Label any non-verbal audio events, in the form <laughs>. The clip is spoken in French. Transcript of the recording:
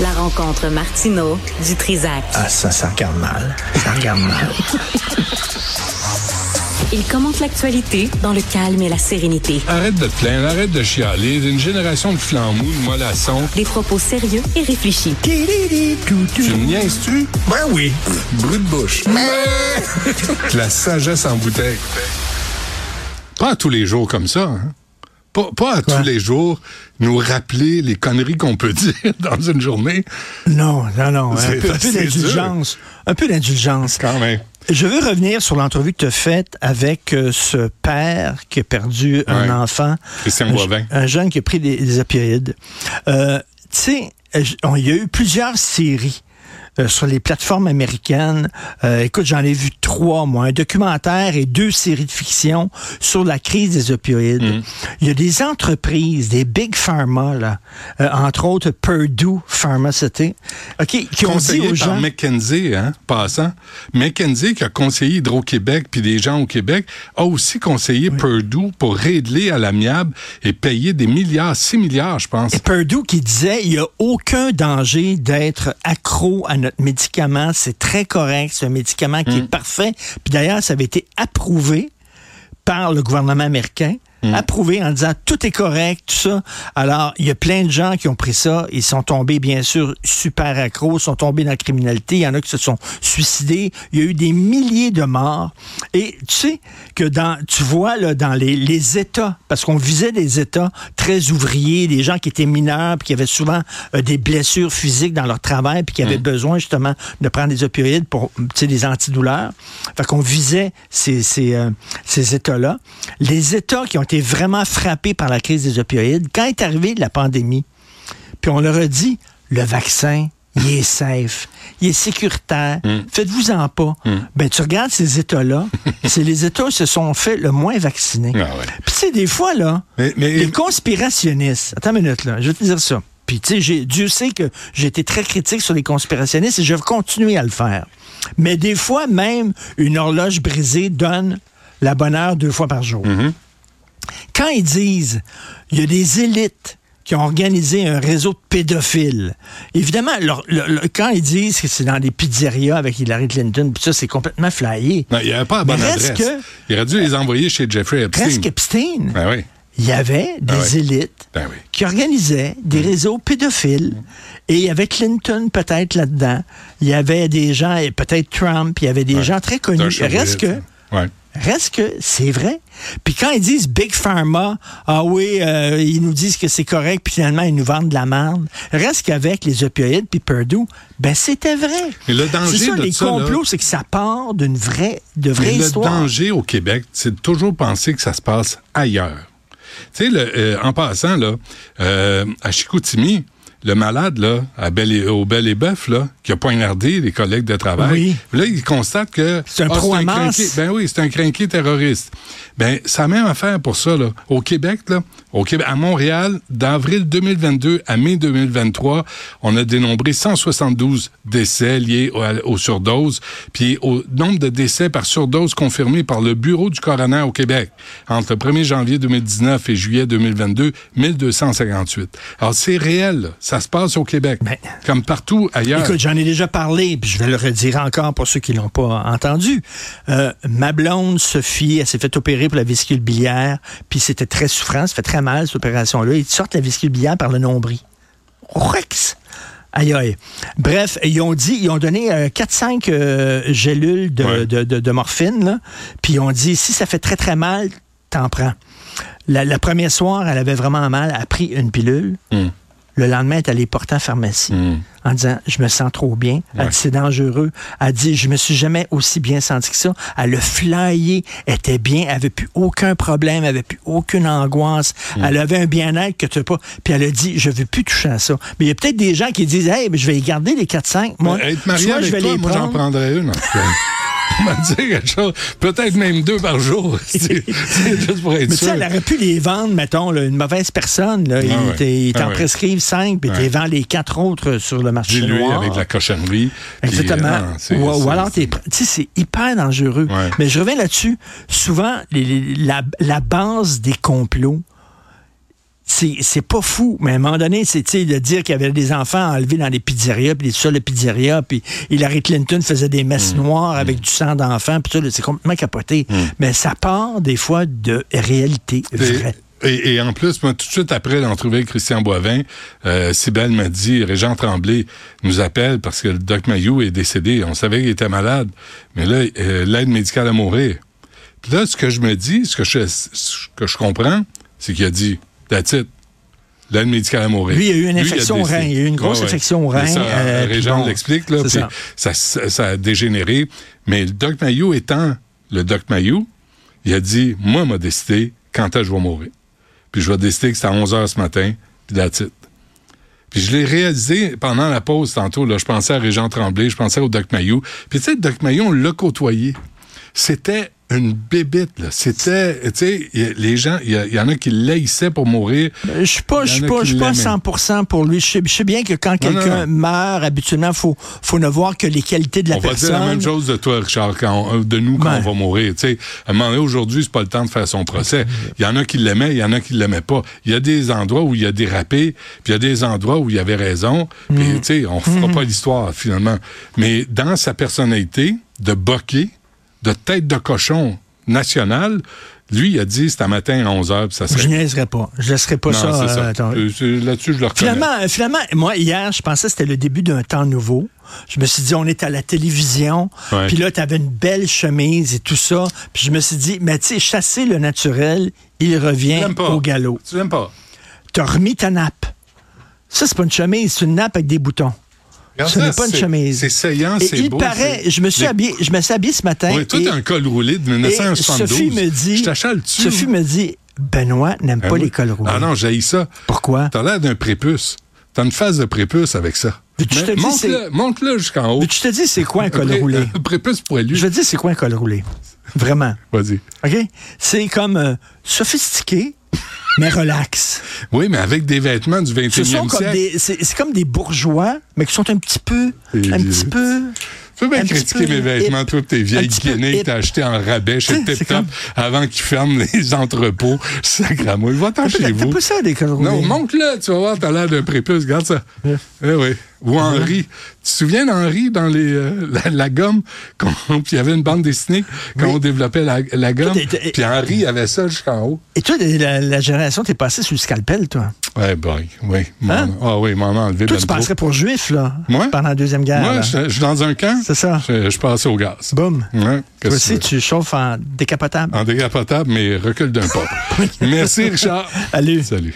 La rencontre Martino du Trizac. Ah, ça, ça regarde mal. Ça regarde mal. <laughs> Il commente l'actualité dans le calme et la sérénité. Arrête de te plaindre, arrête de chialer. Une génération de flambous, de mollassons. Des propos sérieux et réfléchis. Tu me niaises-tu? Ben oui. Brut de bouche. la sagesse en bouteille. Pas tous les jours comme ça, hein? Pas, pas à tous les jours nous rappeler les conneries qu'on peut <laughs> dire dans une journée. Non, non, non. Un peu, d'indulgence. Un peu d'indulgence. Quand même. Je veux revenir sur l'entrevue que tu as faite avec euh, ce père qui a perdu un enfant. Christian un, Boivin. un jeune qui a pris des, des opioïdes. Euh, tu sais, euh, il y a eu plusieurs séries. Euh, sur les plateformes américaines. Euh, écoute, j'en ai vu trois, moi. Un documentaire et deux séries de fiction sur la crise des opioïdes. Mm. Il y a des entreprises, des big pharma, là, euh, entre autres Purdue Pharmaceutical, OK, qui ont dit conseillé aux par gens... McKenzie, hein, passant. McKenzie, qui a conseillé Hydro-Québec puis des gens au Québec, a aussi conseillé Purdue pour régler à l'amiable et payer des milliards, 6 milliards, je pense. Et Purdue qui disait il n'y a aucun danger d'être accro à notre médicament. C'est très correct. C'est un médicament qui est parfait. Puis d'ailleurs, ça avait été approuvé par le gouvernement américain. Approuvé en disant tout est correct, tout ça. Alors, il y a plein de gens qui ont pris ça. Ils sont tombés, bien sûr, super accros, sont tombés dans la criminalité. Il y en a qui se sont suicidés. Il y a eu des milliers de morts. Et tu sais que dans, tu vois, là, dans les, les États, parce qu'on visait des États très ouvriers, des gens qui étaient mineurs, puis qui avaient souvent euh, des blessures physiques dans leur travail, puis qui avaient besoin justement de prendre des opioïdes pour, tu sais, des antidouleurs. Fait qu'on visait ces, ces, euh, ces États-là. Les États qui ont été vraiment frappés par la crise des opioïdes, quand est arrivée la pandémie, puis on leur a dit, le vaccin, il est safe, il est sécuritaire, faites-vous-en pas. Ben, tu regardes ces États-là, <laughs> c'est les États qui se sont fait le moins vacciner. Ah ouais. Puis tu sais, des fois, là, Mais- mais- les conspirationnistes, attends une minute, là, je vais te dire ça. Puis tu sais, Dieu sait que j'ai été très critique sur les conspirationnistes et je vais continuer à le faire. Mais des fois, même une horloge brisée donne la bonne heure deux fois par jour. Quand ils disent, il y a des élites qui ont organisé un réseau de pédophiles. Évidemment, leur- leur- leur- quand ils disent que c'est dans des pizzerias avec Hillary Clinton, puis ça, c'est complètement flyé. Non, il n'y avait pas la bonne adresse. que- Il aurait dû les envoyer chez Jeffrey Epstein. Presque Epstein. Ben oui. Il y avait des Ah ouais. élites Ben oui. qui organisaient des réseaux pédophiles. Et il y avait Clinton peut-être là-dedans. Il y avait des gens, et peut-être Trump, il y avait des Ouais. gens très connus. Reste que, Ouais. Reste que c'est vrai. Puis quand ils disent Big Pharma, ah oui, euh, ils nous disent que c'est correct, puis finalement ils nous vendent de la merde. Reste qu'avec les opioïdes puis Purdue, ben c'était vrai. Mais le danger c'est ça, de les ça, complots, c'est que ça part d'une vraie, de vraie Mais le histoire. danger au Québec, c'est de toujours penser que ça se passe ailleurs. Tu sais, le- euh, en passant, là, euh, à Chicoutimi, le malade, là, à Bel et- au Bel et Bœuf, là, qui a poignardé les collègues de travail, Oui. là, il constate que... C'est un ah, pro-Hamas. crinqué. Ben oui, c'est un crinqué terroriste. Ben, c'est la même affaire pour ça, là. Au Québec, là, au Québec, à Montréal, d'avril 2022 à mai 2023, on a dénombré 172 décès liés au- aux surdoses, puis au nombre de décès par surdose confirmés par le Bureau du coroner au Québec. Entre le 1er janvier 2019 et juillet 2022, 1258. Alors, c'est réel, là. Ça se passe au Québec, Ben, comme partout ailleurs. Écoute, j'en ai déjà parlé, puis je vais le redire encore pour ceux qui l'ont pas entendu. Euh, ma blonde, Sophie, elle s'est fait opérer pour la vésicule biliaire, puis c'était très souffrant, ça fait très mal, cette opération-là. Ils te sortent la vésicule biliaire par le nombril. Rex! Aïe, aïe. Bref, ils ont dit, ils ont donné euh, 4-5 euh, gélules de, Ouais. de, de- de morphine, puis ils ont dit, si ça fait très, très mal, t'en prends. La, la première soir, elle avait vraiment mal, elle a pris une pilule. Hum. Le lendemain, elle est allée porter en pharmacie Hum. en disant Je me sens trop bien. Elle Ouais. dit C'est dangereux. Elle dit Je me suis jamais aussi bien senti que ça. Elle a flyé, elle était bien, elle avait plus aucun problème, elle avait plus aucune angoisse. Mm. Elle avait un bien-être que tu n'as pas. Puis elle a dit Je veux plus toucher à ça. Mais il y a peut-être des gens qui disent Hey, mais je vais y garder les 4-5. Moi, Ben, être marié soit avec je vais toi, les moi j'en prendre. prendrais une. en <laughs> <laughs> quelque chose. Peut-être même deux par jour. <laughs> C'est juste pour être Mais tu sais, sûr. elle aurait pu les vendre, mettons, là, une mauvaise personne. Là, ils Ah ouais. ils t'en Ah ouais. prescrivent cinq, puis tu vends les quatre autres sur le marché Dis-lui noir. avec de la cochonnerie. Exactement. euh, c'est- ou, alors, tu sais, c'est hyper dangereux. Ouais. Mais je reviens là-dessus. Souvent, les- les- la, la base des complots, c'est pas fou, mais à un moment donné, c'est de dire qu'il y avait des enfants enlevés dans les pizzerias, puis des sols de pizzeria, puis Hillary Clinton faisait des messes Mm. noires avec du sang d'enfants, puis ça, c'est complètement capoté. Mm. Mais ça part des fois de réalité vraie. Et, et, en plus, moi, tout de suite après l'entrevue avec Christian Boivin, euh, Sybelle m'a dit, Régent Tremblay nous appelle parce que le Doc Mayou est décédé. On savait qu'il était malade. Mais là, euh, l'aide médicale à mourir. Puis là, ce que je me dis, ce que je, ce que je comprends, c'est qu'il a dit, that's it. L'aide médicale à mourir. Lui, il y a eu une infection au rein. Il y a eu une grosse Ouais, infection au rein. Ça, euh, Régent bon, l'explique, là. ça. ça. A dégénéré. Mais le Doc Mayou étant le Doc Mayou, il a dit, moi, m'a décidé quand est-ce que je vais mourir? Puis je vais décider que c'est à 11 h ce matin, puis that's it. Puis je l'ai réalisé pendant la pause tantôt. Là, je pensais à Régent Tremblay, je pensais au Doc Mayou. Puis tu sais, le Doc Mayou, on l'a côtoyé. C'était une bébite, là. C'était, tu sais, les gens, il y, y en a qui l'haïssaient pour mourir. Euh, Je suis pas, je suis pas, pas l'aimaient. 100% pour lui. Je sais, bien que quand quelqu'un meurt, habituellement, faut, faut ne voir que les qualités de la on va personne. dire la même chose de toi, Richard, quand on- de nous quand Ben. on va mourir. Tu sais, à un moment donné, aujourd'hui, c'est pas le temps de faire son procès. Il y en a qui l'aimaient, il y en a qui l'aimaient pas. Il y a des endroits où il a dérapé, puis il y a des endroits où il avait raison. Puis, Mm. tu sais, on fera pas l'histoire, finalement. Mais dans sa personnalité de boquet, de tête de cochon national, lui, il a dit, c'est un matin à 11 h puis ça Je serait... niaiserai pas. Je laisserai pas Non, ça. euh, ça. Euh, Là-dessus, je le reconnais. Finalement, euh, finalement, moi, hier, je pensais que c'était le début d'un temps nouveau. Je me suis dit, on est à la télévision. Puis là, tu avais une belle chemise et tout ça. Puis je me suis dit, mais tu sais, chasser le naturel, il revient au galop. Tu l'aimes pas? T'as remis ta nappe. Ça, c'est pas une chemise, c'est une nappe avec des boutons. Ce n'est pas une c'est- chemise. C'est saillant, c'est il beau. paraît, c'est- je me suis habillé, je me suis habillé ce matin. Oui, toi, t'as un col roulé de et 1972. Sophie me dit, Je. Sophie me dit, Benoît n'aime Ah pas oui. les cols roulés. Ah non, j'ai ça. Pourquoi? T'as l'air d'un prépuce. T'as une phase de prépuce avec ça. Monte-le, jusqu'en haut. Mais tu te dis, c'est quoi un col roulé? Un prépuce poilu. Je veux dire, c'est quoi un col roulé? Vraiment. Vas-y. OK? C'est comme euh, sophistiqué, mais relax. Oui, mais avec des vêtements du Ce 21e sont comme siècle. des, c'est, comme des bourgeois, mais qui sont un petit peu, Et- un petit peu. Tu peux bien critiquer mes vêtements, pis tes vieilles guinées que t'as achetées en rabais chez Tip Top avant qu'ils ferment les <laughs> entrepôts. Sacramouille. Va-t'en chez T'as vous. pas ça des roulés? Non, monte-le, tu vas voir, t'as l'air d'un prépuce, regarde ça. Eh oui. Ou Henri. Tu te souviens d'Henri dans les, euh, <laughs> la, la gomme? <laughs> Puis il y avait une bande dessinée quand Oui. on développait la, la gomme. Puis Henri avait ça jusqu'en haut. Et toi, la, la génération, t'es passé sous le scalpel, toi? Ouais, boy, oui. Hein? Ah oui, m'en enlevé Toi, ben tu trop. passerais pour juif, là, Moi? pendant la Deuxième Guerre. Moi, je je suis dans un camp. C'est ça. Je, je passe au gaz. Boum. Ouais, Toi aussi, tu chauffes en décapotable. En décapotable, mais recule d'un pas. <laughs> Merci, Richard. Salut. Salut.